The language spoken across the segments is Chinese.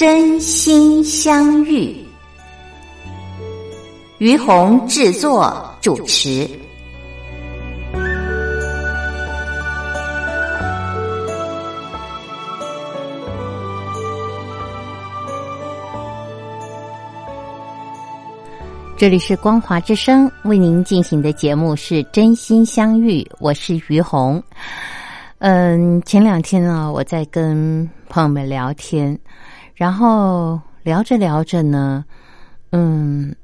真心相遇，于红制作主持。这里是光华之声为您进行的节目是真心相遇，我是于红。嗯，前两天呢，我在跟朋友们聊天。然后聊着聊着呢，嗯，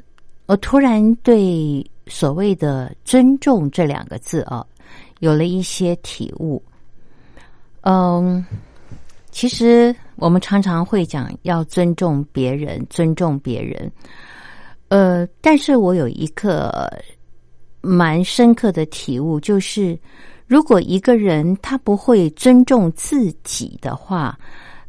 我突然对所谓的“尊重”这两个字啊，有了一些体悟。嗯，其实我们常常会讲要尊重别人，尊重别人。呃，但是我有一个蛮深刻的体悟，就是如果一个人他不会尊重自己的话，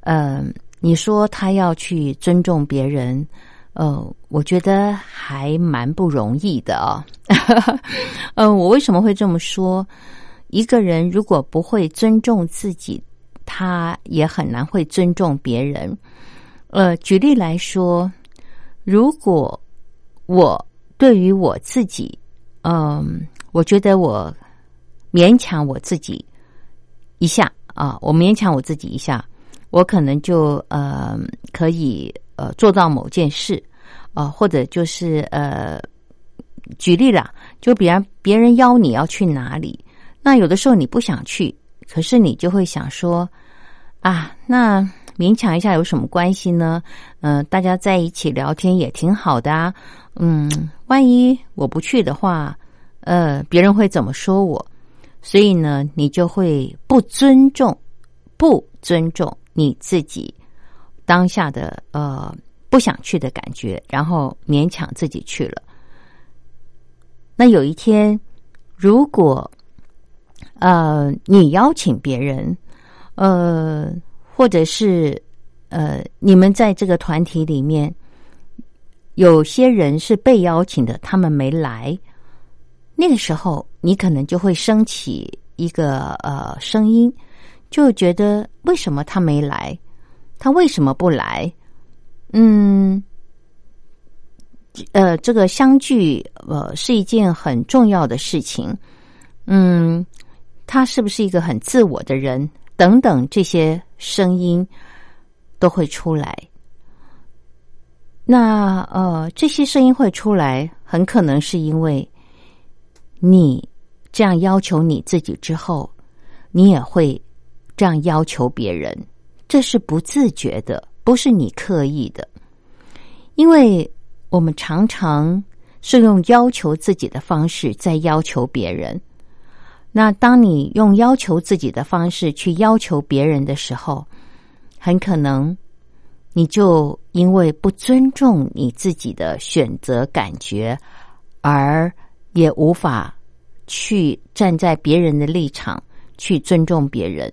嗯。你说他要去尊重别人，呃，我觉得还蛮不容易的啊。嗯，我为什么会这么说？一个人如果不会尊重自己，他也很难会尊重别人。呃，举例来说，如果我对于我自己，嗯，我觉得我勉强我自己一下啊，我勉强我自己一下。我可能就呃可以呃做到某件事啊，或者就是呃举例了，就比方别人邀你要去哪里，那有的时候你不想去，可是你就会想说啊，那勉强一下有什么关系呢？嗯，大家在一起聊天也挺好的啊。嗯，万一我不去的话，呃，别人会怎么说我？所以呢，你就会不尊重，不尊重。你自己当下的呃不想去的感觉，然后勉强自己去了。那有一天，如果呃你邀请别人，呃或者是呃你们在这个团体里面，有些人是被邀请的，他们没来，那个时候你可能就会升起一个呃声音。就觉得为什么他没来？他为什么不来？嗯，呃，这个相聚呃是一件很重要的事情。嗯，他是不是一个很自我的人？等等，这些声音都会出来。那呃，这些声音会出来，很可能是因为你这样要求你自己之后，你也会。这样要求别人，这是不自觉的，不是你刻意的。因为我们常常是用要求自己的方式在要求别人。那当你用要求自己的方式去要求别人的时候，很可能你就因为不尊重你自己的选择感觉，而也无法去站在别人的立场去尊重别人。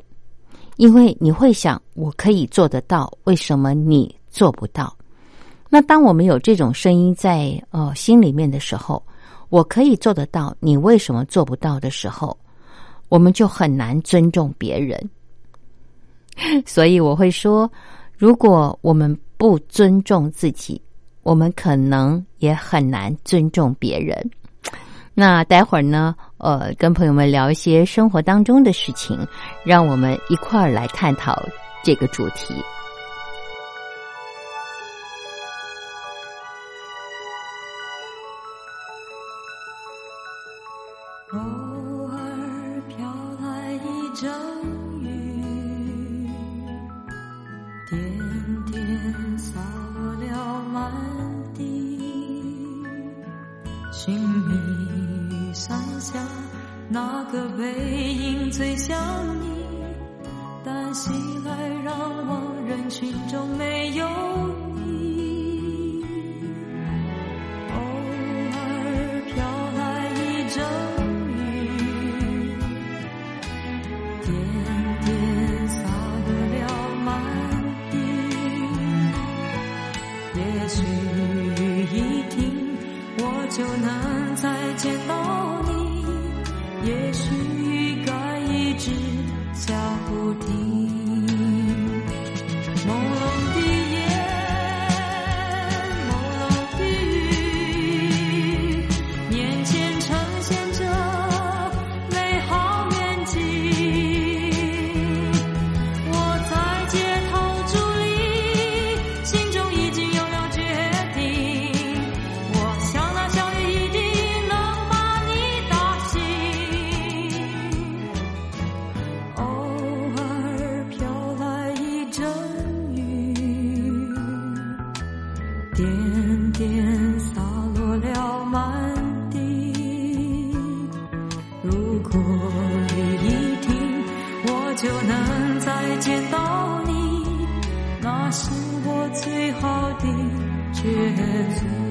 因为你会想，我可以做得到，为什么你做不到？那当我们有这种声音在呃心里面的时候，我可以做得到，你为什么做不到的时候，我们就很难尊重别人。所以我会说，如果我们不尊重自己，我们可能也很难尊重别人。那待会儿呢？呃，跟朋友们聊一些生活当中的事情，让我们一块儿来探讨这个主题。Jesús.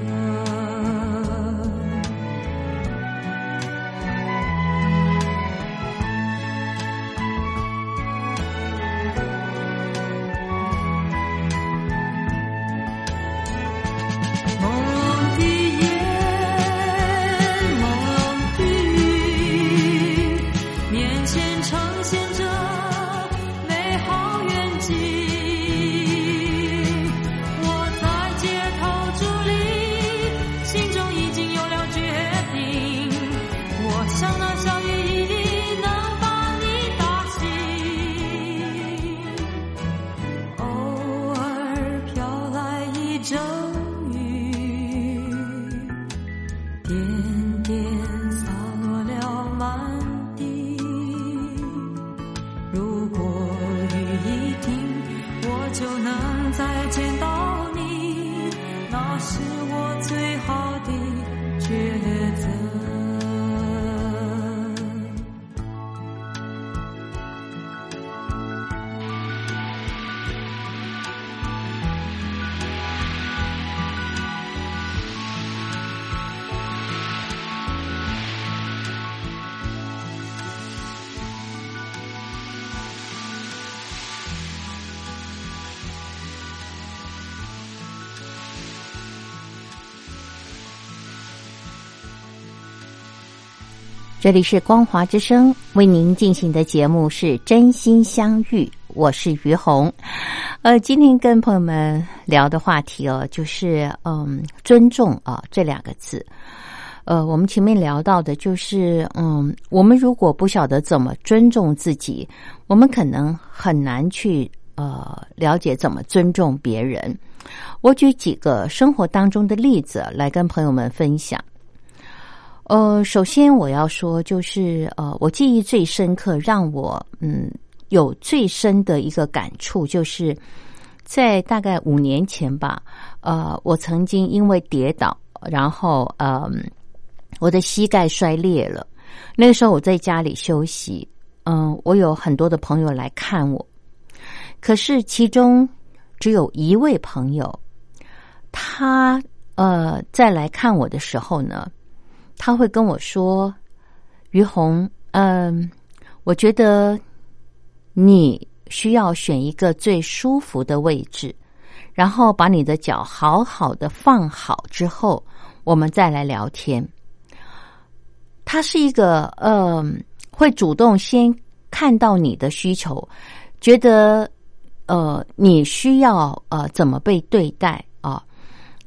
这里是光华之声为您进行的节目是真心相遇，我是于红。呃，今天跟朋友们聊的话题哦，就是嗯，尊重啊这两个字。呃，我们前面聊到的就是，嗯，我们如果不晓得怎么尊重自己，我们可能很难去呃了解怎么尊重别人。我举几个生活当中的例子来跟朋友们分享。呃，首先我要说，就是呃，我记忆最深刻，让我嗯有最深的一个感触，就是在大概五年前吧，呃，我曾经因为跌倒，然后呃，我的膝盖摔裂了。那个时候我在家里休息，嗯、我有很多的朋友来看我，可是其中只有一位朋友，他呃在来看我的时候呢。他会跟我说：“于红，嗯，我觉得你需要选一个最舒服的位置，然后把你的脚好好的放好之后，我们再来聊天。”他是一个嗯，会主动先看到你的需求，觉得呃你需要呃怎么被对待啊，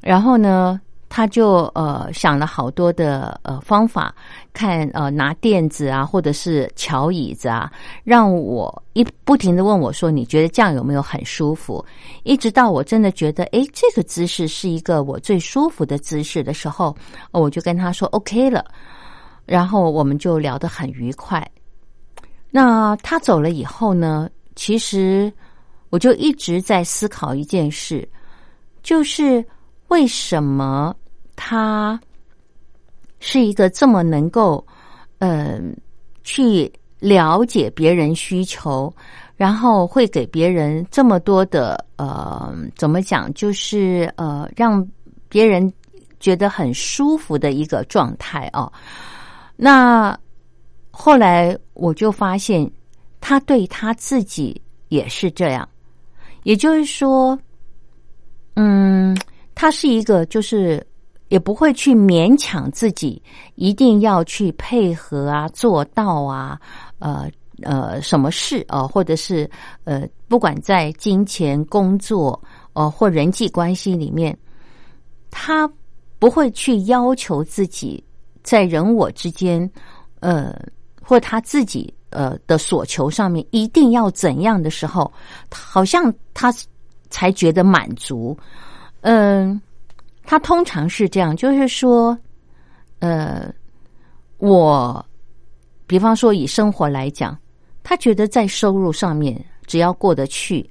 然后呢？他就呃想了好多的呃方法，看呃拿垫子啊，或者是瞧椅子啊，让我一不停的问我说：“你觉得这样有没有很舒服？”一直到我真的觉得，诶，这个姿势是一个我最舒服的姿势的时候，我就跟他说 “OK” 了，然后我们就聊得很愉快。那他走了以后呢，其实我就一直在思考一件事，就是。为什么他是一个这么能够，呃，去了解别人需求，然后会给别人这么多的呃，怎么讲，就是呃，让别人觉得很舒服的一个状态哦。那后来我就发现，他对他自己也是这样，也就是说，嗯，他是一个就是。也不会去勉强自己，一定要去配合啊，做到啊，呃呃，什么事啊，或者是呃，不管在金钱、工作，呃，或人际关系里面，他不会去要求自己在人我之间，呃，或他自己呃的所求上面一定要怎样的时候，好像他才觉得满足，嗯。他通常是这样，就是说，呃，我，比方说以生活来讲，他觉得在收入上面只要过得去，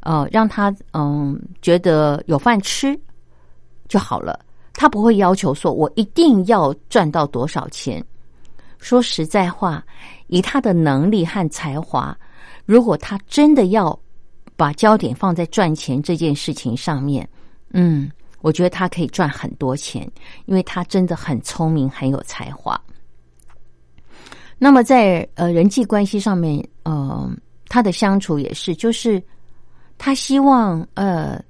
呃，让他嗯觉得有饭吃就好了。他不会要求说我一定要赚到多少钱。说实在话，以他的能力和才华，如果他真的要把焦点放在赚钱这件事情上面，嗯。我觉得他可以赚很多钱，因为他真的很聪明，很有才华。那么在呃人际关系上面，呃，他的相处也是，就是他希望呃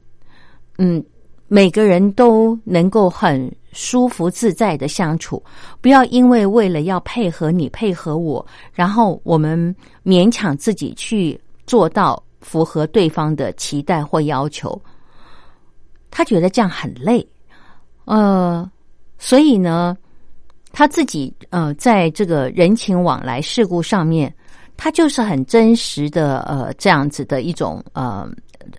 嗯每个人都能够很舒服自在的相处，不要因为为了要配合你配合我，然后我们勉强自己去做到符合对方的期待或要求。他觉得这样很累，呃，所以呢，他自己呃，在这个人情往来事故上面，他就是很真实的呃，这样子的一种呃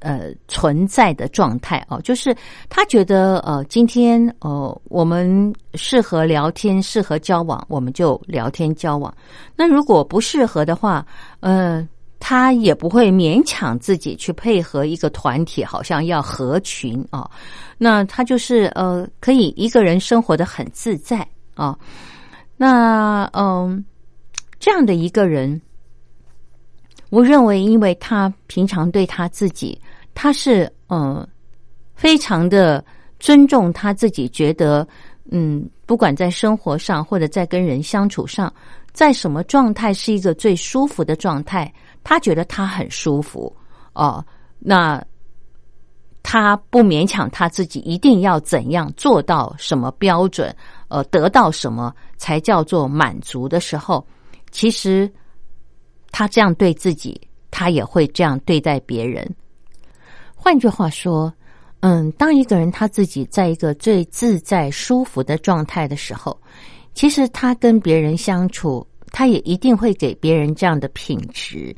呃存在的状态哦，就是他觉得呃，今天呃，我们适合聊天，适合交往，我们就聊天交往。那如果不适合的话，嗯。他也不会勉强自己去配合一个团体，好像要合群啊。那他就是呃，可以一个人生活的很自在啊。那嗯，这样的一个人，我认为，因为他平常对他自己，他是嗯，非常的尊重他自己，觉得嗯，不管在生活上或者在跟人相处上，在什么状态是一个最舒服的状态。他觉得他很舒服哦，那他不勉强他自己一定要怎样做到什么标准，呃，得到什么才叫做满足的时候，其实他这样对自己，他也会这样对待别人。换句话说，嗯，当一个人他自己在一个最自在、舒服的状态的时候，其实他跟别人相处。他也一定会给别人这样的品质，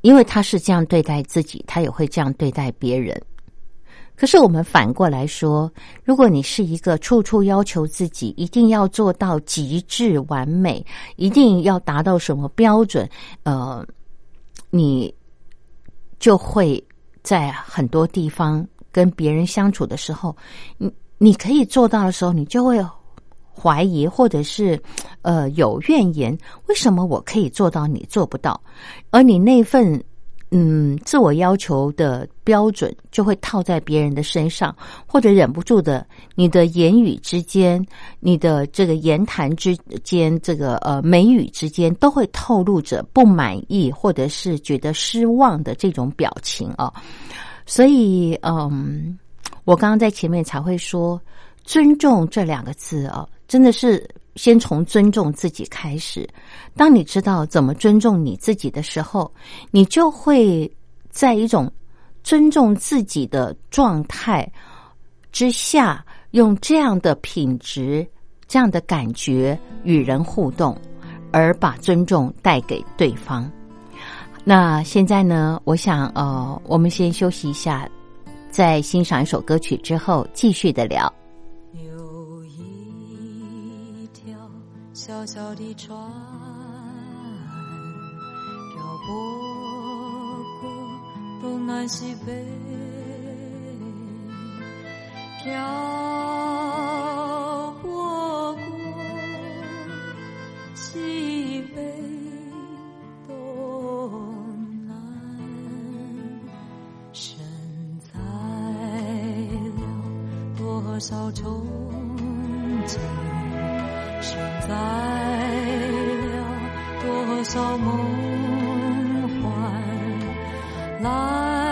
因为他是这样对待自己，他也会这样对待别人。可是我们反过来说，如果你是一个处处要求自己，一定要做到极致完美，一定要达到什么标准，呃，你就会在很多地方跟别人相处的时候，你你可以做到的时候，你就会。怀疑或者是呃有怨言，为什么我可以做到你做不到？而你那份嗯自我要求的标准就会套在别人的身上，或者忍不住的，你的言语之间，你的这个言谈之间，这个呃眉宇之间，都会透露着不满意或者是觉得失望的这种表情啊。所以嗯，我刚刚在前面才会说尊重这两个字啊。真的是先从尊重自己开始。当你知道怎么尊重你自己的时候，你就会在一种尊重自己的状态之下，用这样的品质、这样的感觉与人互动，而把尊重带给对方。那现在呢？我想，呃，我们先休息一下，在欣赏一首歌曲之后，继续的聊。小小的船漂泊过东南西北漂泊过西北东南身在了多少憧憬承载了多少梦幻。来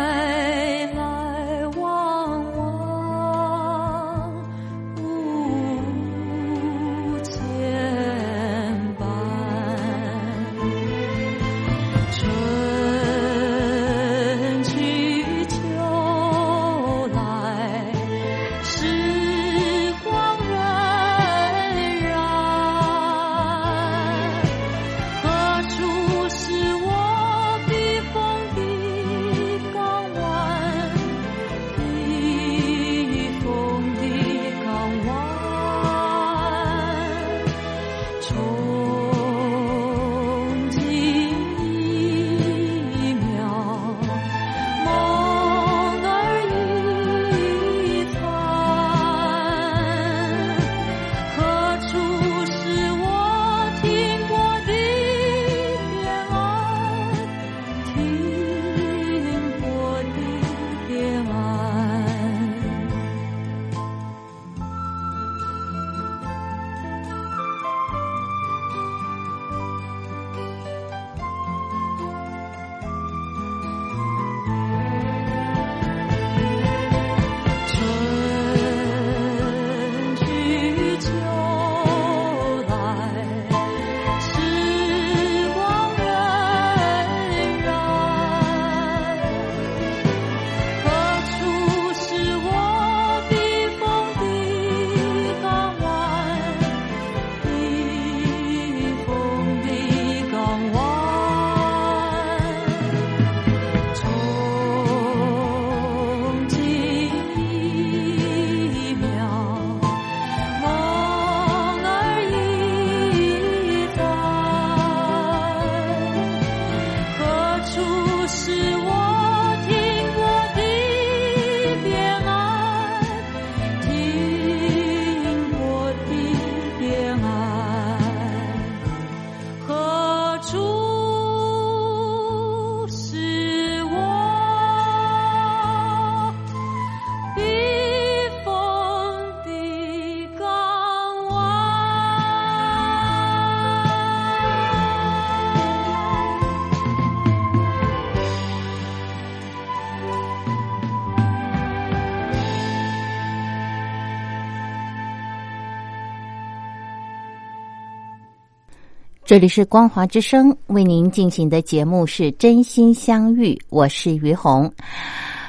这里是光华之声为您进行的节目是真心相遇，我是于红。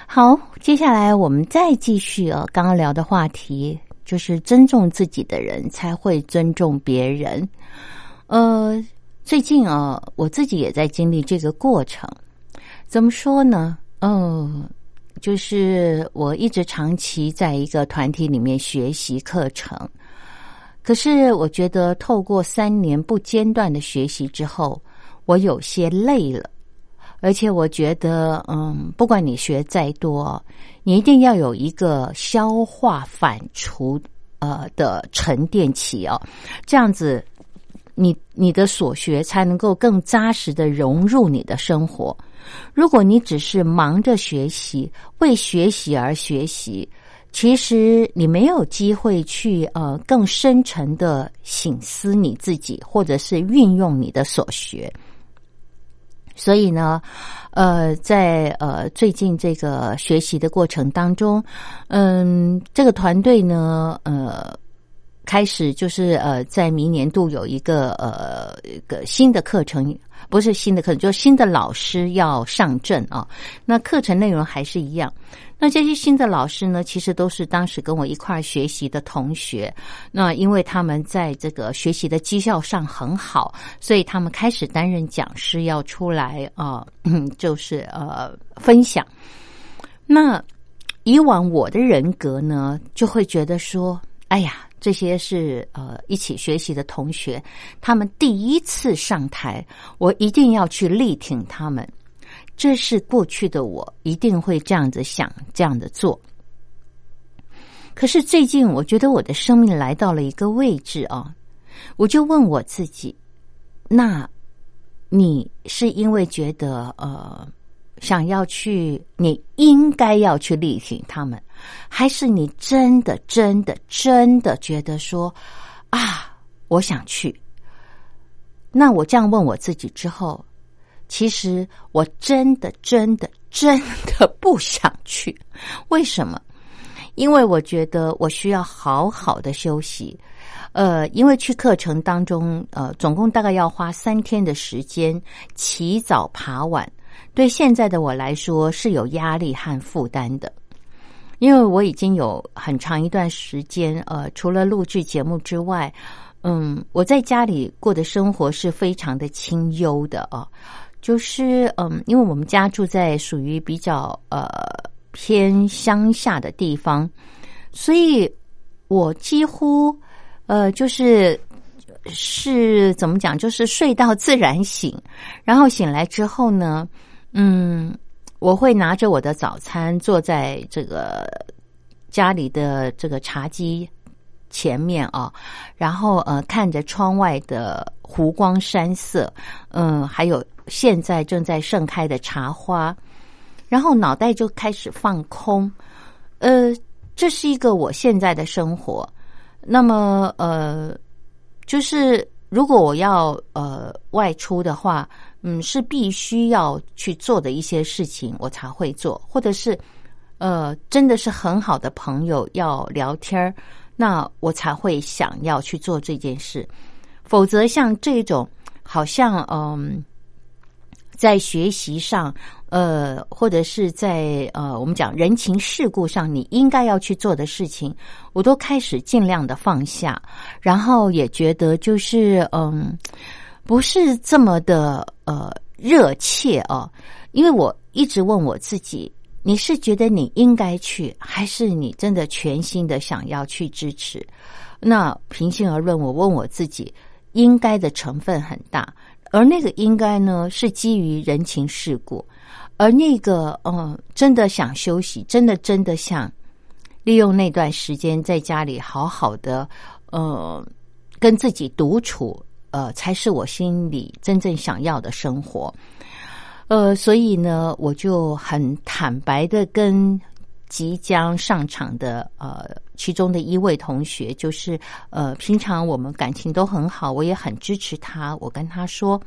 好，接下来我们再继续哦，刚刚聊的话题就是尊重自己的人才会尊重别人。呃，最近啊，我自己也在经历这个过程。怎么说呢？嗯、就是我一直长期在一个团体里面学习课程。可是我觉得，透过三年不间断的学习之后，我有些累了，而且我觉得，嗯，不管你学再多，你一定要有一个消化反刍呃的沉淀期哦，这样子，你你的所学才能够更扎实的融入你的生活。如果你只是忙着学习，为学习而学习，其实你没有机会去呃更深沉的醒思你自己，或者是运用你的所学。所以呢，呃，在呃最近这个学习的过程当中，嗯，这个团队呢，呃。开始就是呃，在明年度有一个呃一个新的课程，不是新的课程，就新的老师要上阵啊。那课程内容还是一样。那这些新的老师呢，其实都是当时跟我一块儿学习的同学。那因为他们在这个学习的绩效上很好，所以他们开始担任讲师，要出来啊、嗯，就是呃分享。那以往我的人格呢，就会觉得说，哎呀。这些是呃一起学习的同学，他们第一次上台，我一定要去力挺他们。这是过去的我一定会这样子想，这样的做。可是最近，我觉得我的生命来到了一个位置啊，我就问我自己：那你是因为觉得呃想要去，你应该要去力挺他们，还是你真的、真的、真的觉得说啊，我想去？那我这样问我自己之后，其实我真的、真的、真的不想去。为什么？因为我觉得我需要好好的休息。呃，因为去课程当中，呃，总共大概要花三天的时间，起早爬晚，对现在的我来说是有压力和负担的。因为我已经有很长一段时间，呃，除了录制节目之外，嗯，我在家里过的生活是非常的清幽的啊，就是嗯，因为我们家住在属于比较呃偏乡下的地方，所以我几乎。呃，就是是怎么讲？就是睡到自然醒，然后醒来之后呢，嗯，我会拿着我的早餐，坐在这个家里的这个茶几前面啊，然后呃，看着窗外的湖光山色，嗯，还有现在正在盛开的茶花，然后脑袋就开始放空，呃，这是一个我现在的生活。那么，呃，就是如果我要呃外出的话，嗯，是必须要去做的一些事情，我才会做，或者是呃，真的是很好的朋友要聊天儿，那我才会想要去做这件事。否则，像这种好像嗯，在学习上。呃，或者是在呃，我们讲人情世故上，你应该要去做的事情，我都开始尽量的放下，然后也觉得就是嗯，不是这么的呃热切哦，因为我一直问我自己，你是觉得你应该去，还是你真的全心的想要去支持？那平心而论，我问我自己，应该的成分很大，而那个应该呢，是基于人情世故。而那个，嗯，真的想休息，真的真的想利用那段时间在家里好好的，呃，跟自己独处，呃，才是我心里真正想要的生活。呃，所以呢，我就很坦白的跟即将上场的呃其中的一位同学，就是呃，平常我们感情都很好，我也很支持他，我跟他说。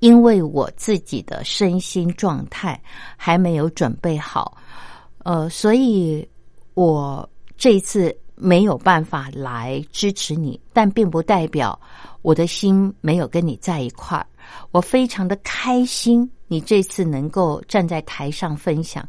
因为我自己的身心状态还没有准备好，呃，所以我这一次没有办法来支持你，但并不代表我的心没有跟你在一块儿。我非常的开心，你这次能够站在台上分享，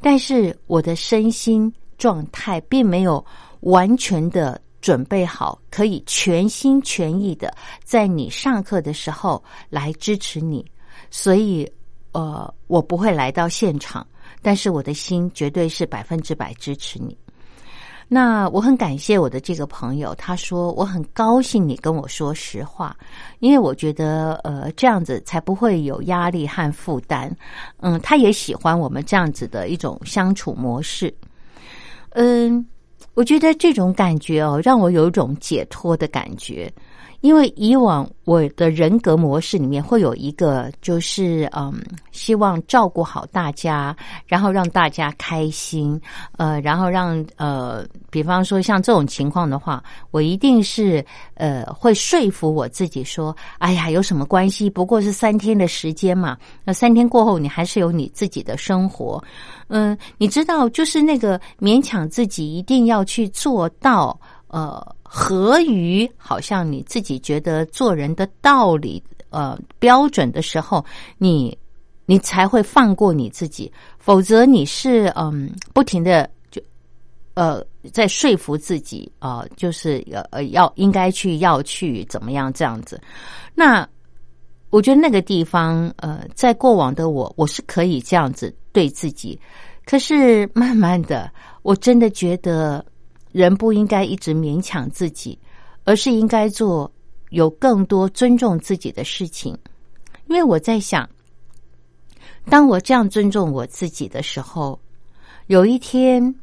但是我的身心状态并没有完全的。准备好，可以全心全意的在你上课的时候来支持你。所以，呃，我不会来到现场，但是我的心绝对是百分之百支持你。那我很感谢我的这个朋友，他说我很高兴你跟我说实话，因为我觉得呃这样子才不会有压力和负担。嗯，他也喜欢我们这样子的一种相处模式。嗯。我觉得这种感觉哦，让我有一种解脱的感觉。因为以往我的人格模式里面会有一个，就是嗯，希望照顾好大家，然后让大家开心，呃，然后让呃，比方说像这种情况的话，我一定是呃会说服我自己说，哎呀，有什么关系？不过是三天的时间嘛，那三天过后你还是有你自己的生活，嗯，你知道，就是那个勉强自己一定要去做到，呃。合于好像你自己觉得做人的道理呃标准的时候，你你才会放过你自己，否则你是嗯不停的就呃在说服自己啊，就是呃呃要应该去要去怎么样这样子。那我觉得那个地方呃，在过往的我我是可以这样子对自己，可是慢慢的我真的觉得。人不应该一直勉强自己，而是应该做有更多尊重自己的事情。因为我在想，当我这样尊重我自己的时候，有一天，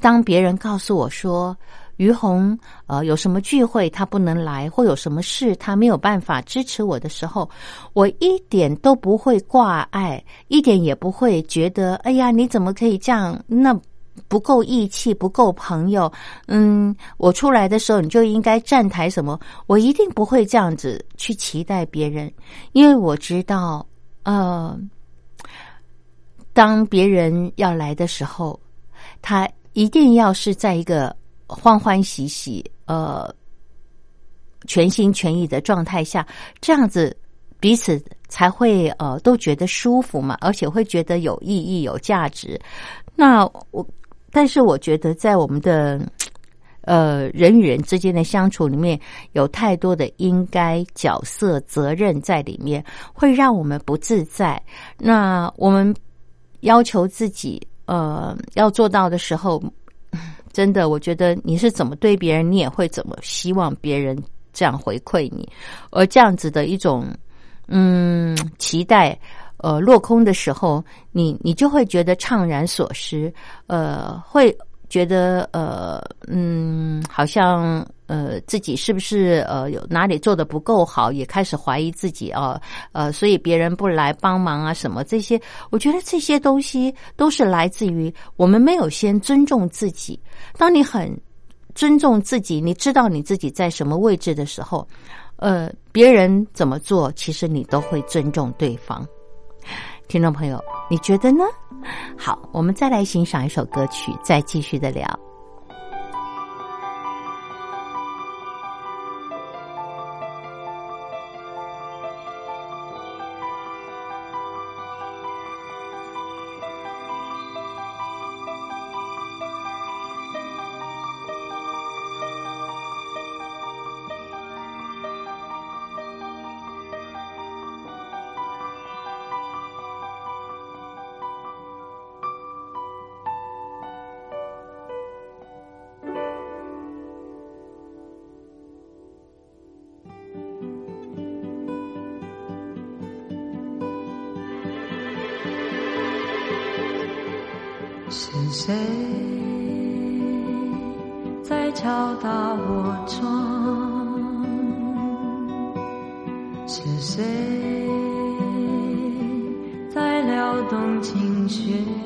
当别人告诉我说：“于红呃有什么聚会他不能来，或有什么事他没有办法支持我的时候，我一点都不会挂碍，一点也不会觉得哎呀你怎么可以这样？那不够义气，不够朋友。嗯，我出来的时候你就应该站台什么？我一定不会这样子去期待别人，因为我知道呃。当别人要来的时候，他一定要是在一个欢欢喜喜、呃全心全意的状态下，这样子彼此才会呃都觉得舒服嘛，而且会觉得有意义、有价值。那我，但是我觉得在我们的呃人与人之间的相处里面，有太多的应该、角色、责任在里面，会让我们不自在。那我们。要求自己，呃，要做到的时候，真的，我觉得你是怎么对别人，你也会怎么希望别人这样回馈你。而这样子的一种，嗯，期待，呃，落空的时候，你你就会觉得怅然所失，呃，会。觉得呃嗯，好像呃自己是不是呃有哪里做的不够好，也开始怀疑自己啊呃，所以别人不来帮忙啊什么这些，我觉得这些东西都是来自于我们没有先尊重自己。当你很尊重自己，你知道你自己在什么位置的时候，呃，别人怎么做，其实你都会尊重对方。听众朋友，你觉得呢？好，我们再来欣赏一首歌曲，再继续的聊。是谁在敲打我窗？是谁在撩动琴弦？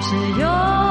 只有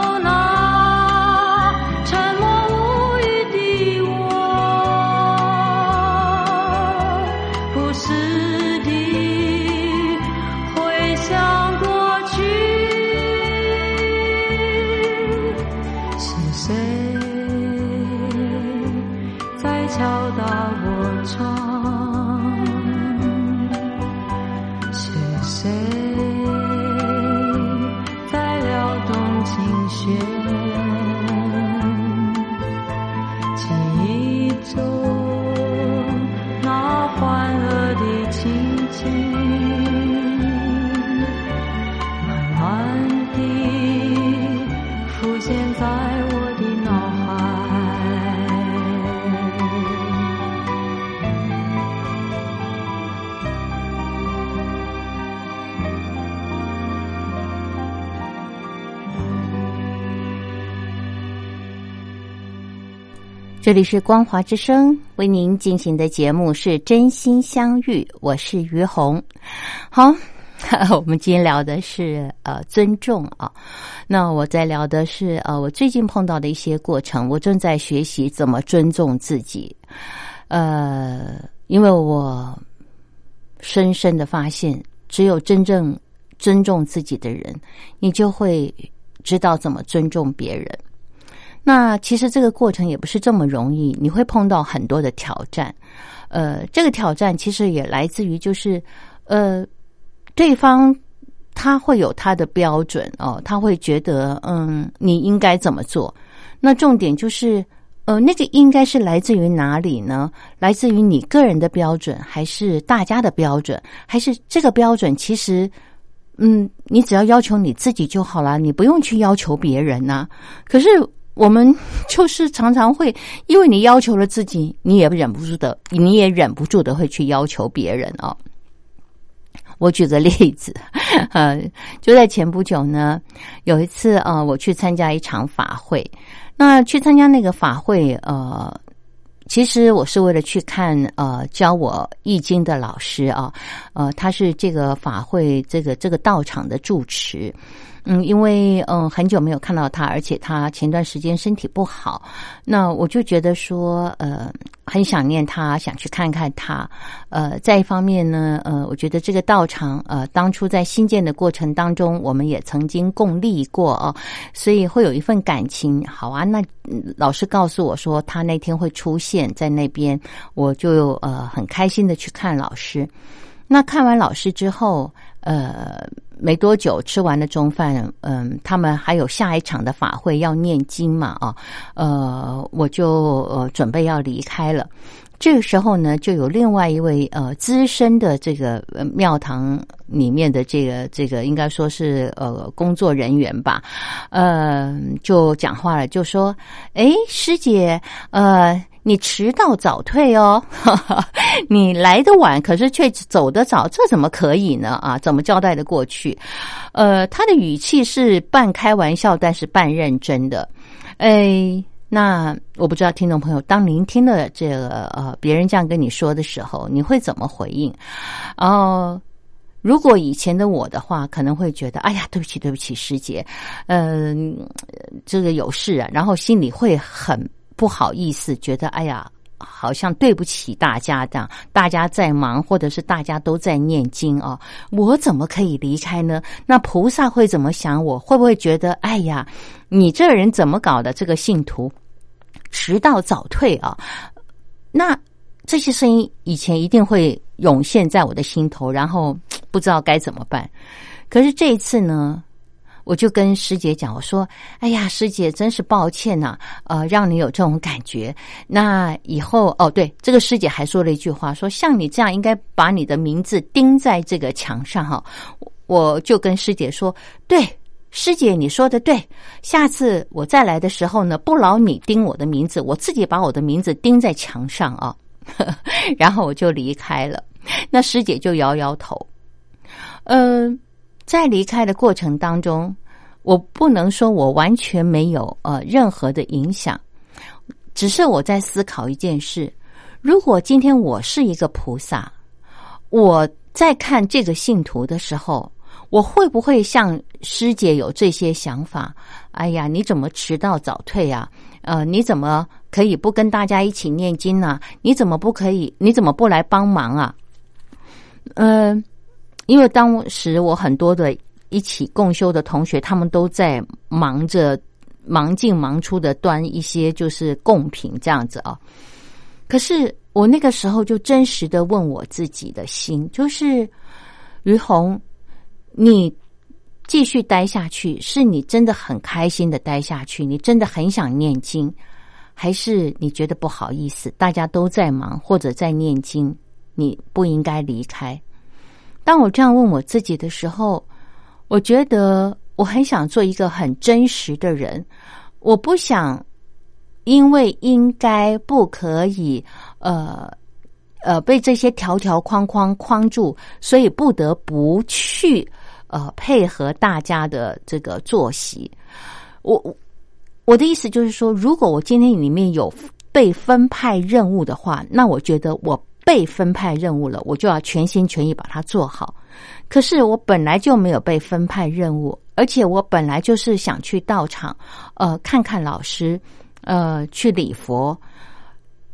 这里是光华之声为您进行的节目是真心相遇，我是于红。好，我们今天聊的是呃尊重啊。那我在聊的是呃我最近碰到的一些过程，我正在学习怎么尊重自己。呃，因为我深深的发现，只有真正尊重自己的人，你就会知道怎么尊重别人。那其实这个过程也不是这么容易，你会碰到很多的挑战。呃，这个挑战其实也来自于就是，呃，对方他会有他的标准哦，他会觉得嗯，你应该怎么做？那重点就是，呃，那个应该是来自于哪里呢？来自于你个人的标准，还是大家的标准？还是这个标准其实，嗯，你只要要求你自己就好了，你不用去要求别人呐。可是。我们就是常常会，因为你要求了自己，你也忍不住的，你也忍不住的会去要求别人哦。我举个例子，呃，就在前不久呢，有一次啊，我去参加一场法会，那去参加那个法会，呃，其实我是为了去看呃教我易经的老师啊，呃，他是这个法会这个这个道场的住持。嗯，因为嗯很久没有看到他，而且他前段时间身体不好，那我就觉得说呃很想念他，想去看看他。呃，再一方面呢，呃，我觉得这个道场呃当初在新建的过程当中，我们也曾经共历过哦，所以会有一份感情。好啊，那老师告诉我说他那天会出现在那边，我就呃很开心的去看老师。那看完老师之后，呃。没多久吃完了中饭，嗯，他们还有下一场的法会要念经嘛，啊，呃，我就呃准备要离开了。这个时候呢，就有另外一位呃资深的这个庙堂里面的这个这个应该说是呃工作人员吧，呃，就讲话了，就说：“哎，师姐，呃。”你迟到早退哦，哈 哈你来的晚，可是却走得早，这怎么可以呢？啊，怎么交代的过去？呃，他的语气是半开玩笑，但是半认真的。哎，那我不知道听众朋友，当您听了这个呃别人这样跟你说的时候，你会怎么回应？哦，如果以前的我的话，可能会觉得，哎呀，对不起，对不起，师姐，嗯，这个有事啊，然后心里会很。不好意思，觉得哎呀，好像对不起大家的，大家在忙，或者是大家都在念经啊，我怎么可以离开呢？那菩萨会怎么想？我会不会觉得，哎呀，你这人怎么搞的？这个信徒迟到早退啊？那这些声音以前一定会涌现在我的心头，然后不知道该怎么办。可是这一次呢？我就跟师姐讲，我说：“哎呀，师姐，真是抱歉呐，呃，让你有这种感觉。那以后哦，对，这个师姐还说了一句话，说像你这样，应该把你的名字钉在这个墙上哈。我就跟师姐说，对，师姐你说的对，下次我再来的时候呢，不劳你钉我的名字，我自己把我的名字钉在墙上啊。然后我就离开了，那师姐就摇摇头，嗯。”在离开的过程当中，我不能说我完全没有呃任何的影响，只是我在思考一件事：如果今天我是一个菩萨，我在看这个信徒的时候，我会不会像师姐有这些想法？哎呀，你怎么迟到早退啊？呃，你怎么可以不跟大家一起念经呢？你怎么不可以？你怎么不来帮忙啊？嗯。因为当时我很多的一起共修的同学，他们都在忙着忙进忙出的端一些就是贡品这样子啊。可是我那个时候就真实的问我自己的心，就是于红，你继续待下去，是你真的很开心的待下去，你真的很想念经，还是你觉得不好意思，大家都在忙或者在念经，你不应该离开？当我这样问我自己的时候，我觉得我很想做一个很真实的人。我不想因为应该不可以，呃呃，被这些条条框框框住，所以不得不去呃配合大家的这个作息。我我的意思就是说，如果我今天里面有被分派任务的话，那我觉得我被分派任务了，我就要全心全意把它做好。可是我本来就没有被分派任务，而且我本来就是想去道场，呃，看看老师，呃，去礼佛。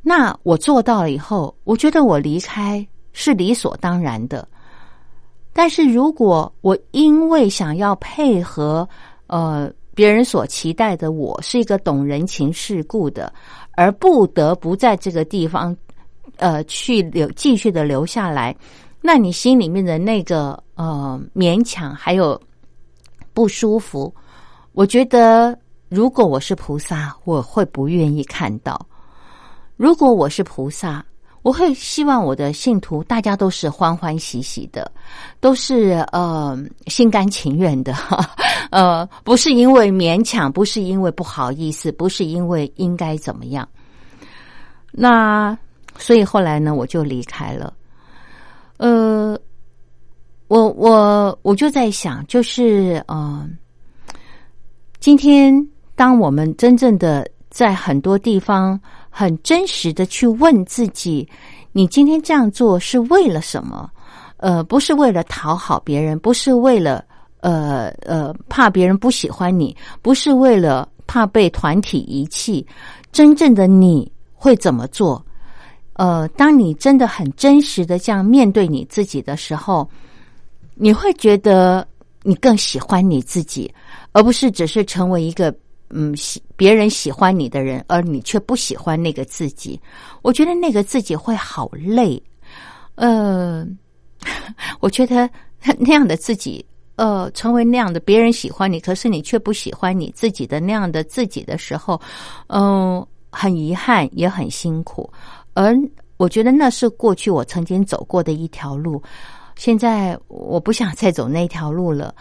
那我做到了以后，我觉得我离开是理所当然的。但是如果我因为想要配合，呃，别人所期待的我是一个懂人情世故的，而不得不在这个地方，呃，去留继续的留下来，那你心里面的那个呃勉强还有不舒服，我觉得如果我是菩萨，我会不愿意看到；如果我是菩萨。我会希望我的信徒大家都是欢欢喜喜的，都是呃心甘情愿的，呃，不是因为勉强，不是因为不好意思，不是因为应该怎么样。那所以后来呢，我就离开了。呃，我我我就在想，就是呃，今天当我们真正的在很多地方。很真实的去问自己：你今天这样做是为了什么？呃，不是为了讨好别人，不是为了呃呃怕别人不喜欢你，不是为了怕被团体遗弃。真正的你会怎么做？呃，当你真的很真实的这样面对你自己的时候，你会觉得你更喜欢你自己，而不是只是成为一个。嗯，喜别人喜欢你的人，而你却不喜欢那个自己，我觉得那个自己会好累。呃，我觉得那样的自己，呃，成为那样的别人喜欢你，可是你却不喜欢你自己的那样的自己的时候，嗯，很遗憾，也很辛苦。而我觉得那是过去我曾经走过的一条路，现在我不想再走那条路了。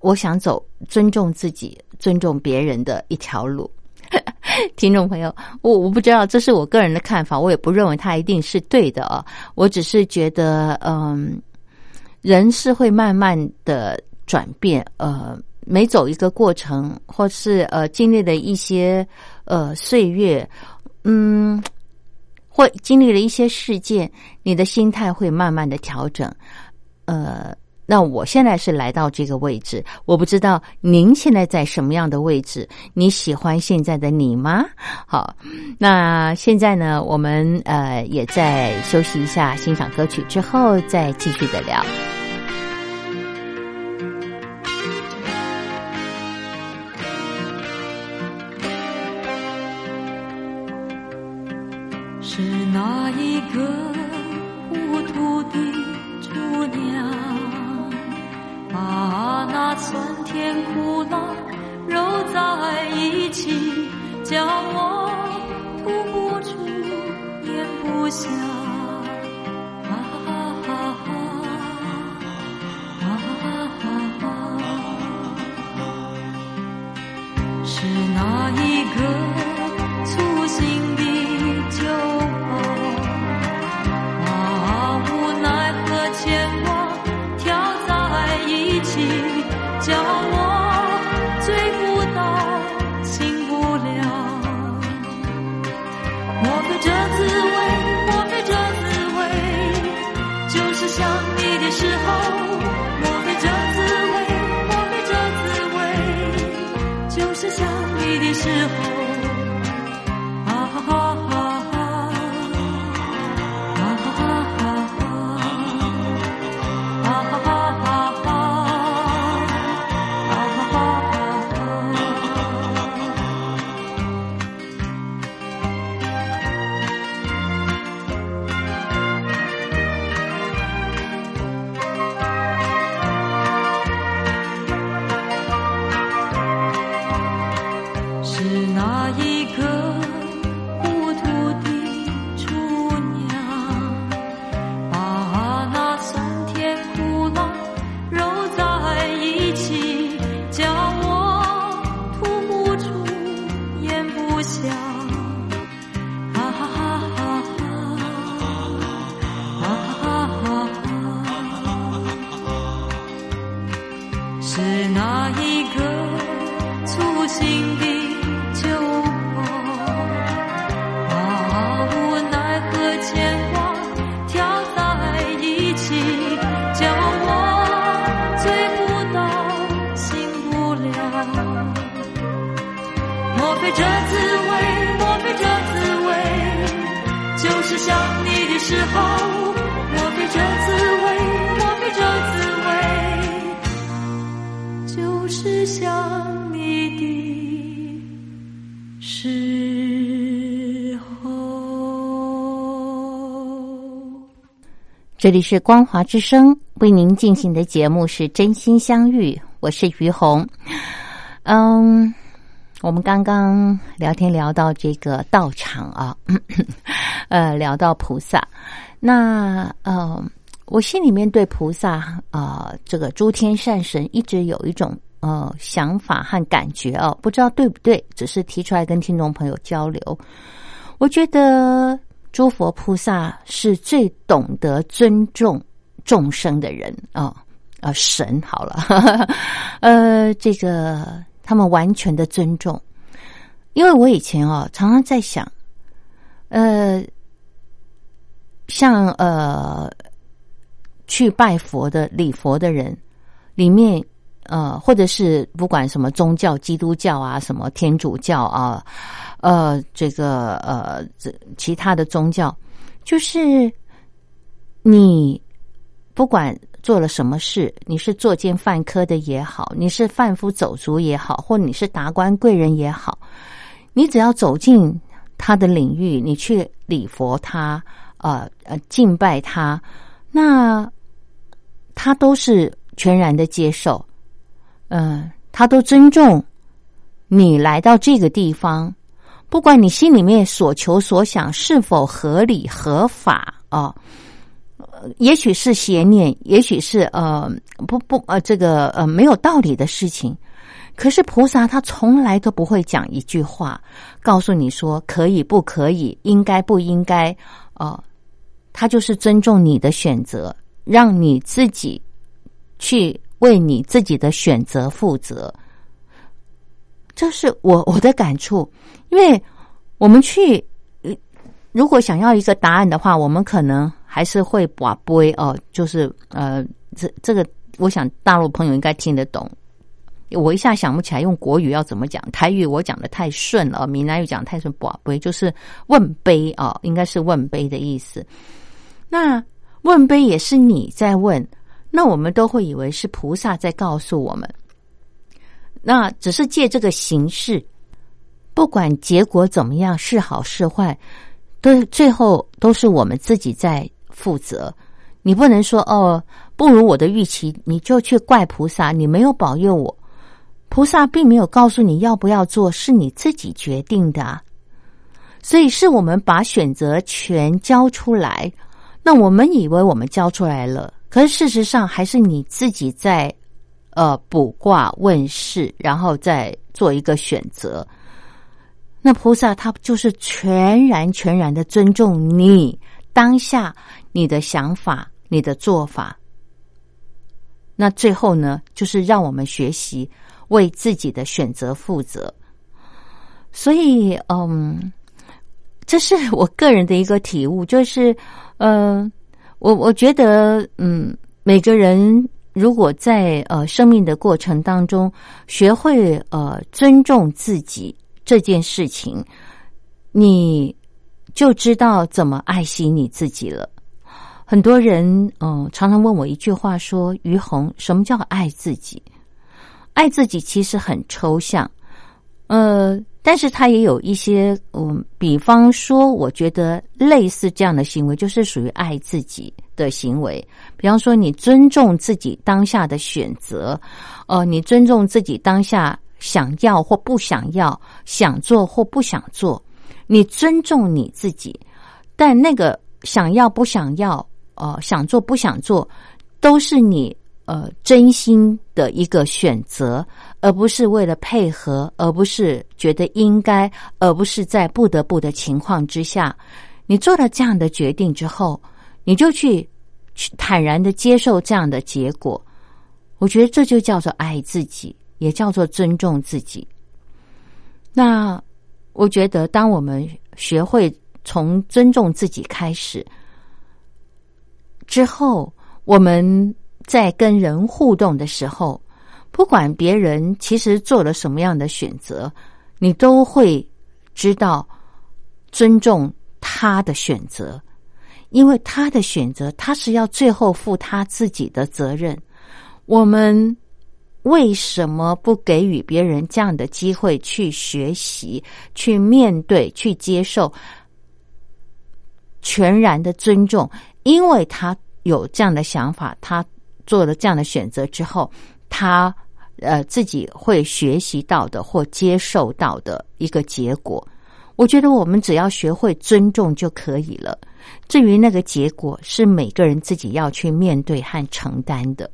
我想走尊重自己、尊重别人的一条路。听众朋友，我我不知道，这是我个人的看法，我也不认为它一定是对的啊。我只是觉得，嗯，人是会慢慢的转变，呃，每走一个过程，或是呃经历的一些呃岁月，嗯，或经历了一些事件，你的心态会慢慢的调整，呃。那我现在是来到这个位置，我不知道您现在在什么样的位置？你喜欢现在的你吗？好，那现在呢，我们呃也在休息一下，欣赏歌曲之后再继续的聊。把那酸甜苦辣揉在一起，叫我吐不出，咽不下。啊哈哈哈，啊，是哪一个粗心的酒？非叫我醉不到，醒不了。莫非这滋味，莫非这滋味，就是想你的时候？莫非这滋味，莫非这滋味，就是想你的时候？时候，莫非这滋味，莫非这滋味，就是想你的时候。这里是光华之声为您进行的节目是真心相遇，我是于红。嗯，我们刚刚聊天聊到这个道场啊，呃，聊到菩萨，那呃，我心里面对菩萨啊、这个诸天善神一直有一种呃想法和感觉哦，不知道对不对，只是提出来跟听众朋友交流。我觉得诸佛菩萨是最懂得尊重众生的人啊，啊，神好了，呃，这个他们完全的尊重，因为我以前哦常常在想，呃，像呃去拜佛的礼佛的人里面。呃，或者是不管什么宗教，基督教啊，什么天主教啊，呃，这个呃，这其他的宗教，就是你不管做了什么事，你是作奸犯科的也好，你是贩夫走卒也好，或你是达官贵人也好，你只要走进他的领域，你去礼佛他，呃呃，敬拜他，那他都是全然的接受。嗯，他都尊重你来到这个地方，不管你心里面所求所想是否合理合法啊，也许是邪念，也许是呃不不呃这个呃没有道理的事情，可是菩萨他从来都不会讲一句话告诉你说可以不可以，应该不应该，呃，他就是尊重你的选择，让你自己去。为你自己的选择负责，这是我我的感触。因为我们去，如果想要一个答案的话，我们可能还是会把杯哦，就是呃，这这个，我想大陆朋友应该听得懂。我一下想不起来用国语要怎么讲，台语我讲的太顺了，闽南语讲太顺，把杯就是问杯啊，应该是问杯的意思。那问杯也是你在问。那我们都会以为是菩萨在告诉我们，那只是借这个形式，不管结果怎么样，是好是坏，都最后都是我们自己在负责。你不能说哦，不如我的预期，你就去怪菩萨，你没有保佑我。菩萨并没有告诉你要不要做，是你自己决定的，所以是我们把选择权交出来。那我们以为我们交出来了。可是事实上，还是你自己在呃卜卦问世，然后再做一个选择。那菩萨他就是全然全然的尊重你当下你的想法、你的做法。那最后呢，就是让我们学习为自己的选择负责。所以，嗯，这是我个人的一个体悟，就是嗯。我我觉得，嗯，每个人如果在呃生命的过程当中学会呃尊重自己这件事情，你就知道怎么爱惜你自己了。很多人嗯常常问我一句话说：“于红，什么叫爱自己？爱自己其实很抽象，呃。”但是他也有一些，嗯，比方说，我觉得类似这样的行为，就是属于爱自己的行为。比方说，你尊重自己当下的选择，呃，你尊重自己当下想要或不想要，想做或不想做，你尊重你自己。但那个想要不想要，呃，想做不想做，都是你。呃，真心的一个选择，而不是为了配合，而不是觉得应该，而不是在不得不的情况之下，你做了这样的决定之后，你就去去坦然的接受这样的结果。我觉得这就叫做爱自己，也叫做尊重自己。那我觉得，当我们学会从尊重自己开始之后，我们。在跟人互动的时候，不管别人其实做了什么样的选择，你都会知道尊重他的选择，因为他的选择，他是要最后负他自己的责任。我们为什么不给予别人这样的机会去学习、去面对、去接受全然的尊重？因为他有这样的想法，他做了这样的选择之后，他。呃，自己会学习到的或接受到的一个结果，我觉得我们只要学会尊重就可以了。至于那个结果，是每个人自己要去面对和承担的。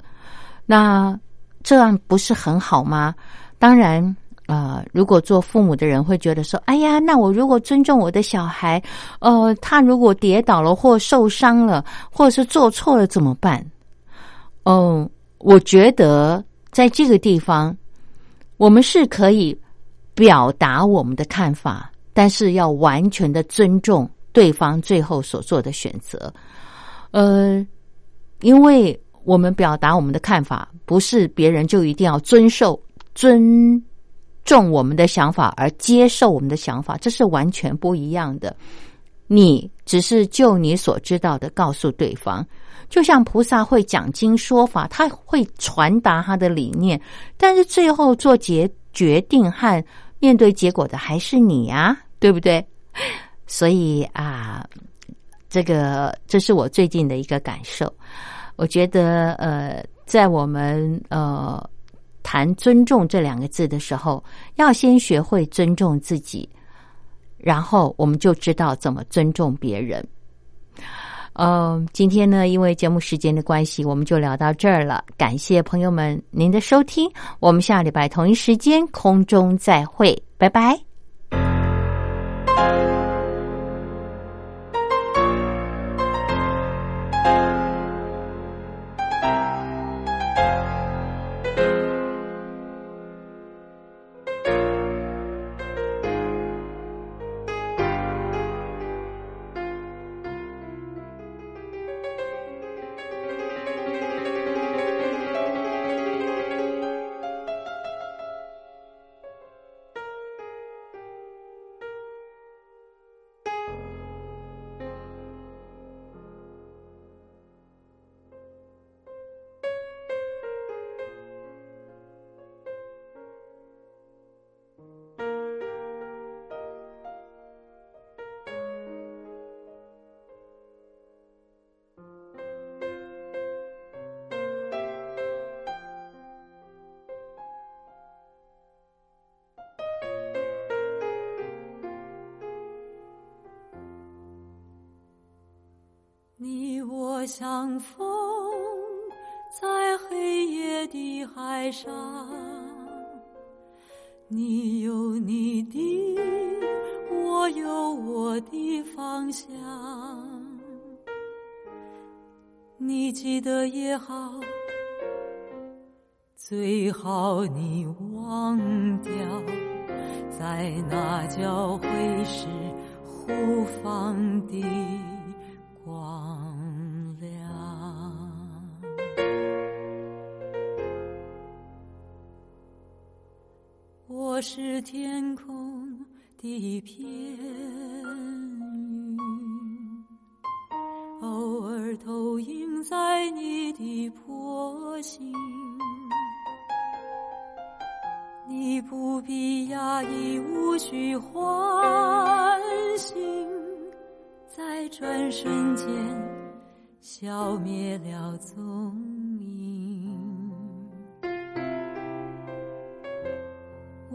那这样不是很好吗？当然，呃，如果做父母的人会觉得说：“哎呀，那我如果尊重我的小孩，呃，他如果跌倒了或受伤了，或者是做错了怎么办？”嗯，我觉得。在这个地方，我们是可以表达我们的看法，但是要完全的尊重对方最后所做的选择。呃，因为我们表达我们的看法，不是别人就一定要遵守、遵重我们的想法而接受我们的想法，这是完全不一样的。你只是就你所知道的告诉对方。就像菩萨会讲经说法，他会传达他的理念，但是最后做决决定和面对结果的还是你啊，对不对？所以啊，这个这是我最近的一个感受。我觉得呃，在我们呃谈尊重这两个字的时候，要先学会尊重自己，然后我们就知道怎么尊重别人。嗯，今天呢，因为节目时间的关系，我们就聊到这儿了。感谢朋友们您的收听，我们下礼拜同一时间空中再会，拜拜。你我相逢，在黑夜的海上。你有你的，我有我的方向。你记得也好，最好你忘掉，在那交汇时互放的我是天空的一片云，偶尔投影在你的波心。你不必压抑，无需唤醒，在转瞬间消灭了踪影。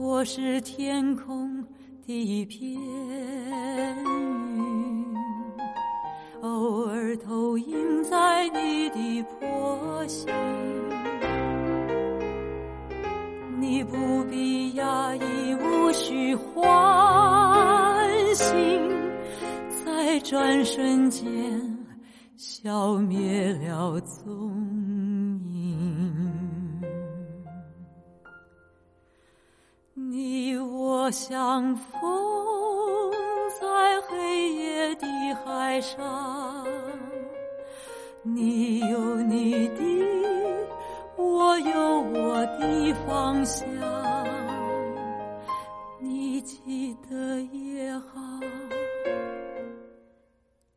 我是天空的一片云，偶尔投影在你的波心。你不必压抑，无需唤醒，在转瞬间消灭了踪影。你我相逢，在黑夜的海上。你有你的，我有我的方向。你记得也好，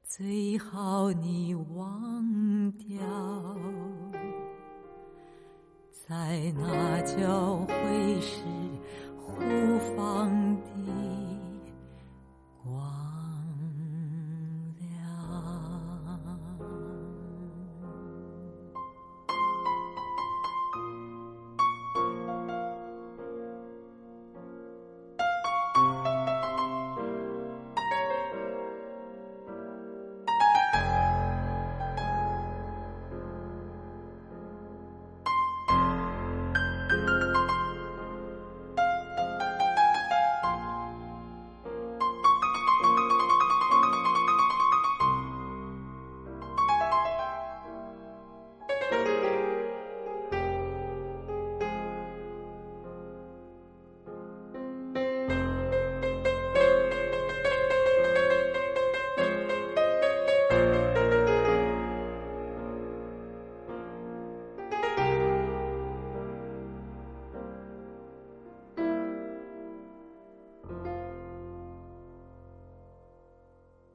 最好你忘掉，在那交汇。孤芳